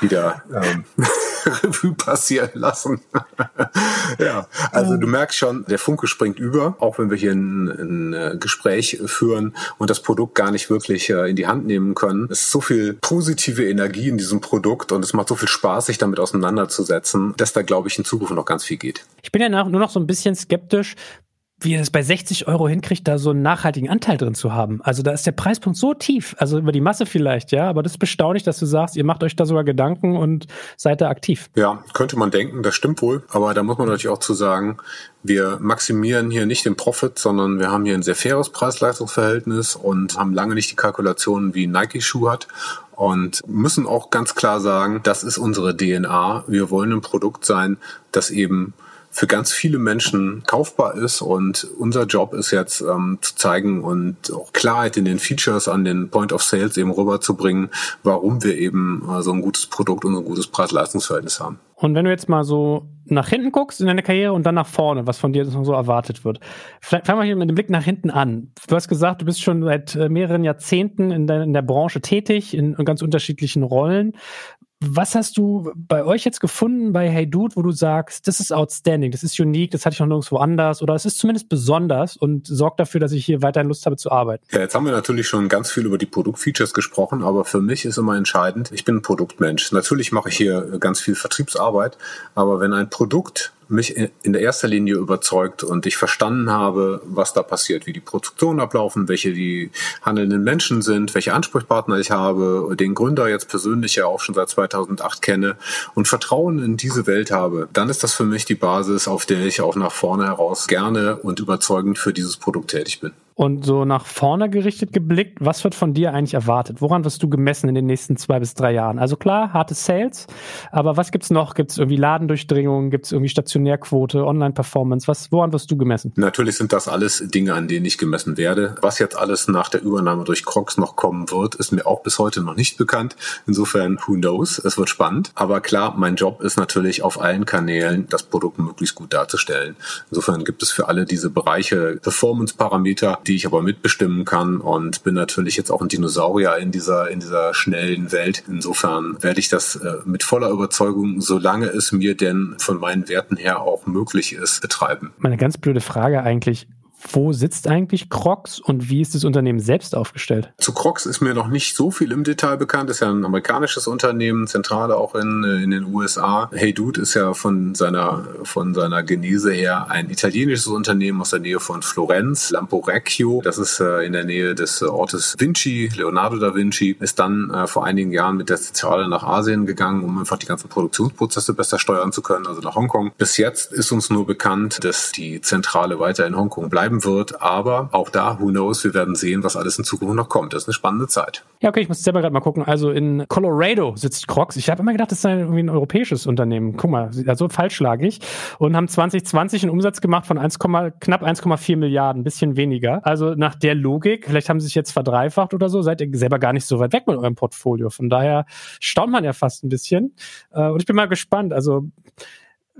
Speaker 3: wieder ähm, Revue passieren lassen. ja, also du merkst schon, der Funke springt über, auch wenn wir hier ein, ein äh, Gespräch führen und das Produkt gar nicht wirklich äh, in die Hand nehmen können. Es ist so viel positive Energie in diesem Produkt und es macht so viel Spaß, sich damit auseinanderzusetzen, dass da, glaube ich, in Zukunft noch ganz viel geht.
Speaker 2: Ich bin ja nur noch so ein bisschen skeptisch, wie er es bei 60 Euro hinkriegt, da so einen nachhaltigen Anteil drin zu haben. Also da ist der Preispunkt so tief, also über die Masse vielleicht, ja, aber das ist bestaunig, dass du sagst, ihr macht euch da sogar Gedanken und seid da aktiv.
Speaker 3: Ja, könnte man denken, das stimmt wohl, aber da muss man natürlich auch zu sagen, wir maximieren hier nicht den Profit, sondern wir haben hier ein sehr faires Preis-Leistungs-Verhältnis und haben lange nicht die Kalkulationen wie Nike-Schuh hat und müssen auch ganz klar sagen, das ist unsere DNA. Wir wollen ein Produkt sein, das eben für ganz viele Menschen kaufbar ist. Und unser Job ist jetzt ähm, zu zeigen und auch Klarheit in den Features an den Point of Sales eben rüberzubringen, warum wir eben äh, so ein gutes Produkt und ein gutes Preis-Leistungs-Verhältnis haben.
Speaker 2: Und wenn du jetzt mal so nach hinten guckst in deiner Karriere und dann nach vorne, was von dir so erwartet wird. Vielleicht fangen wir hier mit dem Blick nach hinten an. Du hast gesagt, du bist schon seit äh, mehreren Jahrzehnten in der, in der Branche tätig, in ganz unterschiedlichen Rollen. Was hast du bei euch jetzt gefunden bei Hey Dude, wo du sagst, das ist outstanding, das ist unique, das hatte ich noch nirgendwo anders oder es ist zumindest besonders und sorgt dafür, dass ich hier weiterhin Lust habe zu arbeiten?
Speaker 3: Ja, jetzt haben wir natürlich schon ganz viel über die Produktfeatures gesprochen, aber für mich ist immer entscheidend, ich bin ein Produktmensch. Natürlich mache ich hier ganz viel Vertriebsarbeit, aber wenn ein Produkt mich in erster Linie überzeugt und ich verstanden habe, was da passiert, wie die Produktion ablaufen, welche die handelnden Menschen sind, welche Ansprechpartner ich habe, den Gründer jetzt persönlich ja auch schon seit 2008 kenne und Vertrauen in diese Welt habe, dann ist das für mich die Basis, auf der ich auch nach vorne heraus gerne und überzeugend für dieses Produkt tätig bin.
Speaker 2: Und so nach vorne gerichtet geblickt, was wird von dir eigentlich erwartet? Woran wirst du gemessen in den nächsten zwei bis drei Jahren? Also klar, harte Sales, aber was gibt's noch? Gibt's irgendwie Ladendurchdringung? Gibt's irgendwie Stationärquote, Online-Performance? Was, woran wirst du gemessen?
Speaker 3: Natürlich sind das alles Dinge, an denen ich gemessen werde. Was jetzt alles nach der Übernahme durch Crocs noch kommen wird, ist mir auch bis heute noch nicht bekannt. Insofern, who knows? Es wird spannend. Aber klar, mein Job ist natürlich auf allen Kanälen, das Produkt möglichst gut darzustellen. Insofern gibt es für alle diese Bereiche Performance-Parameter, die ich aber mitbestimmen kann und bin natürlich jetzt auch ein Dinosaurier in dieser, in dieser schnellen Welt. Insofern werde ich das äh, mit voller Überzeugung, solange es mir denn von meinen Werten her auch möglich ist, betreiben.
Speaker 2: Meine ganz blöde Frage eigentlich, wo sitzt eigentlich Crocs und wie ist das Unternehmen selbst aufgestellt?
Speaker 3: Zu Crocs ist mir noch nicht so viel im Detail bekannt. Ist ja ein amerikanisches Unternehmen, Zentrale auch in, in den USA. Hey Dude ist ja von seiner, von seiner Genese her ein italienisches Unternehmen aus der Nähe von Florenz. Lamporecchio, das ist äh, in der Nähe des Ortes Vinci, Leonardo da Vinci, ist dann äh, vor einigen Jahren mit der Zentrale nach Asien gegangen, um einfach die ganzen Produktionsprozesse besser steuern zu können, also nach Hongkong. Bis jetzt ist uns nur bekannt, dass die Zentrale weiter in Hongkong bleibt bleiben wird. Aber auch da, who knows, wir werden sehen, was alles in Zukunft noch kommt. Das ist eine spannende Zeit.
Speaker 2: Ja, okay, ich muss selber gerade mal gucken. Also in Colorado sitzt Crocs. Ich habe immer gedacht, das sei irgendwie ein europäisches Unternehmen. Guck mal, also falsch lag ich. Und haben 2020 einen Umsatz gemacht von 1, knapp 1,4 Milliarden, ein bisschen weniger. Also nach der Logik, vielleicht haben sie sich jetzt verdreifacht oder so, seid ihr selber gar nicht so weit weg mit eurem Portfolio. Von daher staunt man ja fast ein bisschen. Äh, und ich bin mal gespannt. Also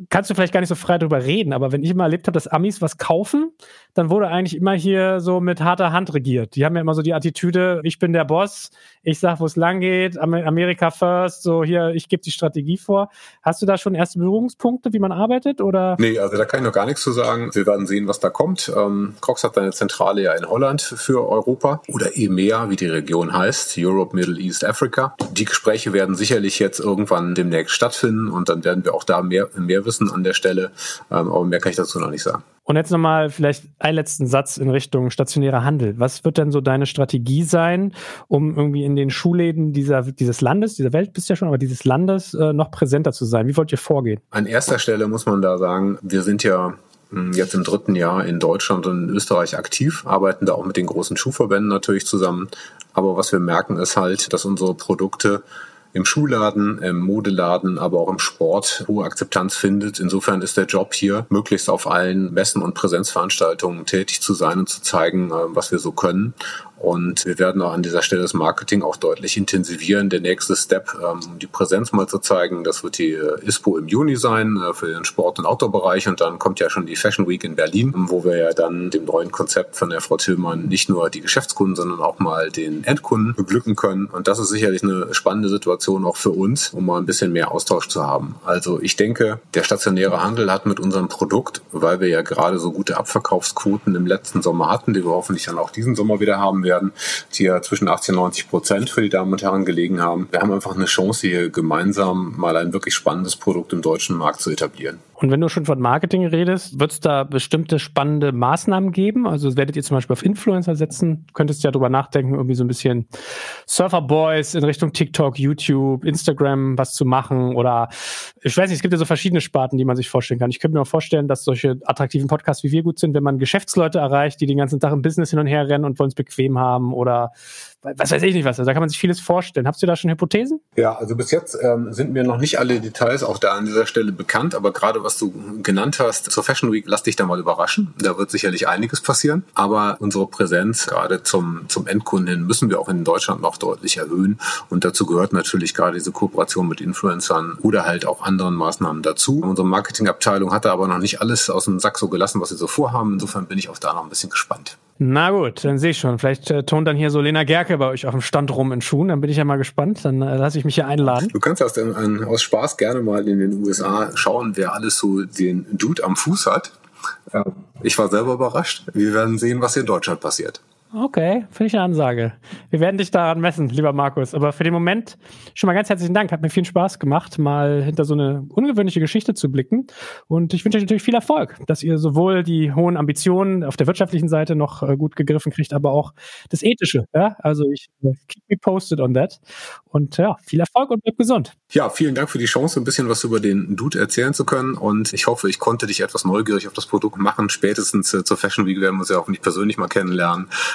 Speaker 2: kannst du vielleicht gar nicht so frei darüber reden, aber wenn ich immer erlebt habe, dass Amis was kaufen, dann wurde eigentlich immer hier so mit harter Hand regiert. Die haben ja immer so die Attitüde, ich bin der Boss, ich sag, wo es lang geht, Amerika first, so hier, ich gebe die Strategie vor. Hast du da schon erste Berührungspunkte, wie man arbeitet oder?
Speaker 3: Nee, also da kann ich noch gar nichts zu sagen. Wir werden sehen, was da kommt. Ähm, Cox hat eine Zentrale ja in Holland für Europa oder EMEA, wie die Region heißt, Europe, Middle East, Africa. Die Gespräche werden sicherlich jetzt irgendwann demnächst stattfinden und dann werden wir auch da mehr, mehr wissen an der Stelle. Ähm, aber mehr kann ich dazu noch nicht sagen.
Speaker 2: Und jetzt nochmal vielleicht einen letzten Satz in Richtung stationärer Handel. Was wird denn so deine Strategie sein, um irgendwie in den Schulläden dieser, dieses Landes, dieser Welt bist ja schon, aber dieses Landes äh, noch präsenter zu sein? Wie wollt ihr vorgehen?
Speaker 3: An erster Stelle muss man da sagen, wir sind ja hm, jetzt im dritten Jahr in Deutschland und in Österreich aktiv, arbeiten da auch mit den großen Schuhverbänden natürlich zusammen. Aber was wir merken ist halt, dass unsere Produkte im Schuhladen, im Modeladen, aber auch im Sport hohe Akzeptanz findet. Insofern ist der Job hier, möglichst auf allen Messen und Präsenzveranstaltungen tätig zu sein und zu zeigen, äh, was wir so können. Und wir werden auch an dieser Stelle das Marketing auch deutlich intensivieren. Der nächste Step, ähm, um die Präsenz mal zu zeigen, das wird die äh, ISPO im Juni sein äh, für den Sport- und Outdoor-Bereich. Und dann kommt ja schon die Fashion Week in Berlin, wo wir ja dann dem neuen Konzept von der Frau Tillmann nicht nur die Geschäftskunden, sondern auch mal den Endkunden beglücken können. Und das ist sicherlich eine spannende Situation auch für uns, um mal ein bisschen mehr Austausch zu haben. Also ich denke, der stationäre Handel hat mit unserem Produkt, weil wir ja gerade so gute Abverkaufsquoten im letzten Sommer hatten, die wir hoffentlich dann auch diesen Sommer wieder haben werden, werden, die ja zwischen 80 und 90 Prozent für die Damen und Herren gelegen haben. Wir haben einfach eine Chance, hier gemeinsam mal ein wirklich spannendes Produkt im deutschen Markt zu etablieren.
Speaker 2: Und wenn du schon von Marketing redest, wird es da bestimmte spannende Maßnahmen geben? Also werdet ihr zum Beispiel auf Influencer setzen? Könntest du ja drüber nachdenken, irgendwie so ein bisschen Surfer Boys in Richtung TikTok, YouTube, Instagram was zu machen oder ich weiß nicht, es gibt ja so verschiedene Sparten, die man sich vorstellen kann. Ich könnte mir auch vorstellen, dass solche attraktiven Podcasts wie wir gut sind, wenn man Geschäftsleute erreicht, die den ganzen Tag im Business hin und her rennen und wollen es bequem haben oder was weiß ich nicht was. Also da kann man sich vieles vorstellen. Habt ihr da schon Hypothesen?
Speaker 3: Ja, also bis jetzt ähm, sind mir noch nicht alle Details auch da an dieser Stelle bekannt, aber gerade was du genannt hast zur Fashion Week, lass dich da mal überraschen. Da wird sicherlich einiges passieren, aber unsere Präsenz gerade zum, zum Endkunden hin müssen wir auch in Deutschland noch deutlich erhöhen und dazu gehört natürlich gerade diese Kooperation mit Influencern oder halt auch anderen Maßnahmen dazu. Unsere Marketingabteilung hat da aber noch nicht alles aus dem Sack so gelassen, was sie so vorhaben. Insofern bin ich auch da noch ein bisschen gespannt.
Speaker 2: Na gut, dann sehe ich schon. Vielleicht äh, tont dann hier so Lena Gerke bei euch auf dem Stand rum in Schuhen. Dann bin ich ja mal gespannt. Dann äh, lasse ich mich hier einladen.
Speaker 3: Du kannst aus, den, aus Spaß gerne mal in den USA schauen, wer alles so den Dude am Fuß hat. Äh, ich war selber überrascht. Wir werden sehen, was hier in Deutschland passiert.
Speaker 2: Okay, finde ich eine Ansage. Wir werden dich daran messen, lieber Markus. Aber für den Moment schon mal ganz herzlichen Dank. Hat mir viel Spaß gemacht, mal hinter so eine ungewöhnliche Geschichte zu blicken. Und ich wünsche euch natürlich viel Erfolg, dass ihr sowohl die hohen Ambitionen auf der wirtschaftlichen Seite noch äh, gut gegriffen kriegt, aber auch das Ethische. Ja? Also ich äh, keep me posted on that. Und ja, viel Erfolg und bleibt gesund.
Speaker 3: Ja, vielen Dank für die Chance, ein bisschen was über den Dude erzählen zu können. Und ich hoffe, ich konnte dich etwas neugierig auf das Produkt machen. Spätestens äh, zur Fashion Week werden wir uns ja hoffentlich persönlich mal kennenlernen.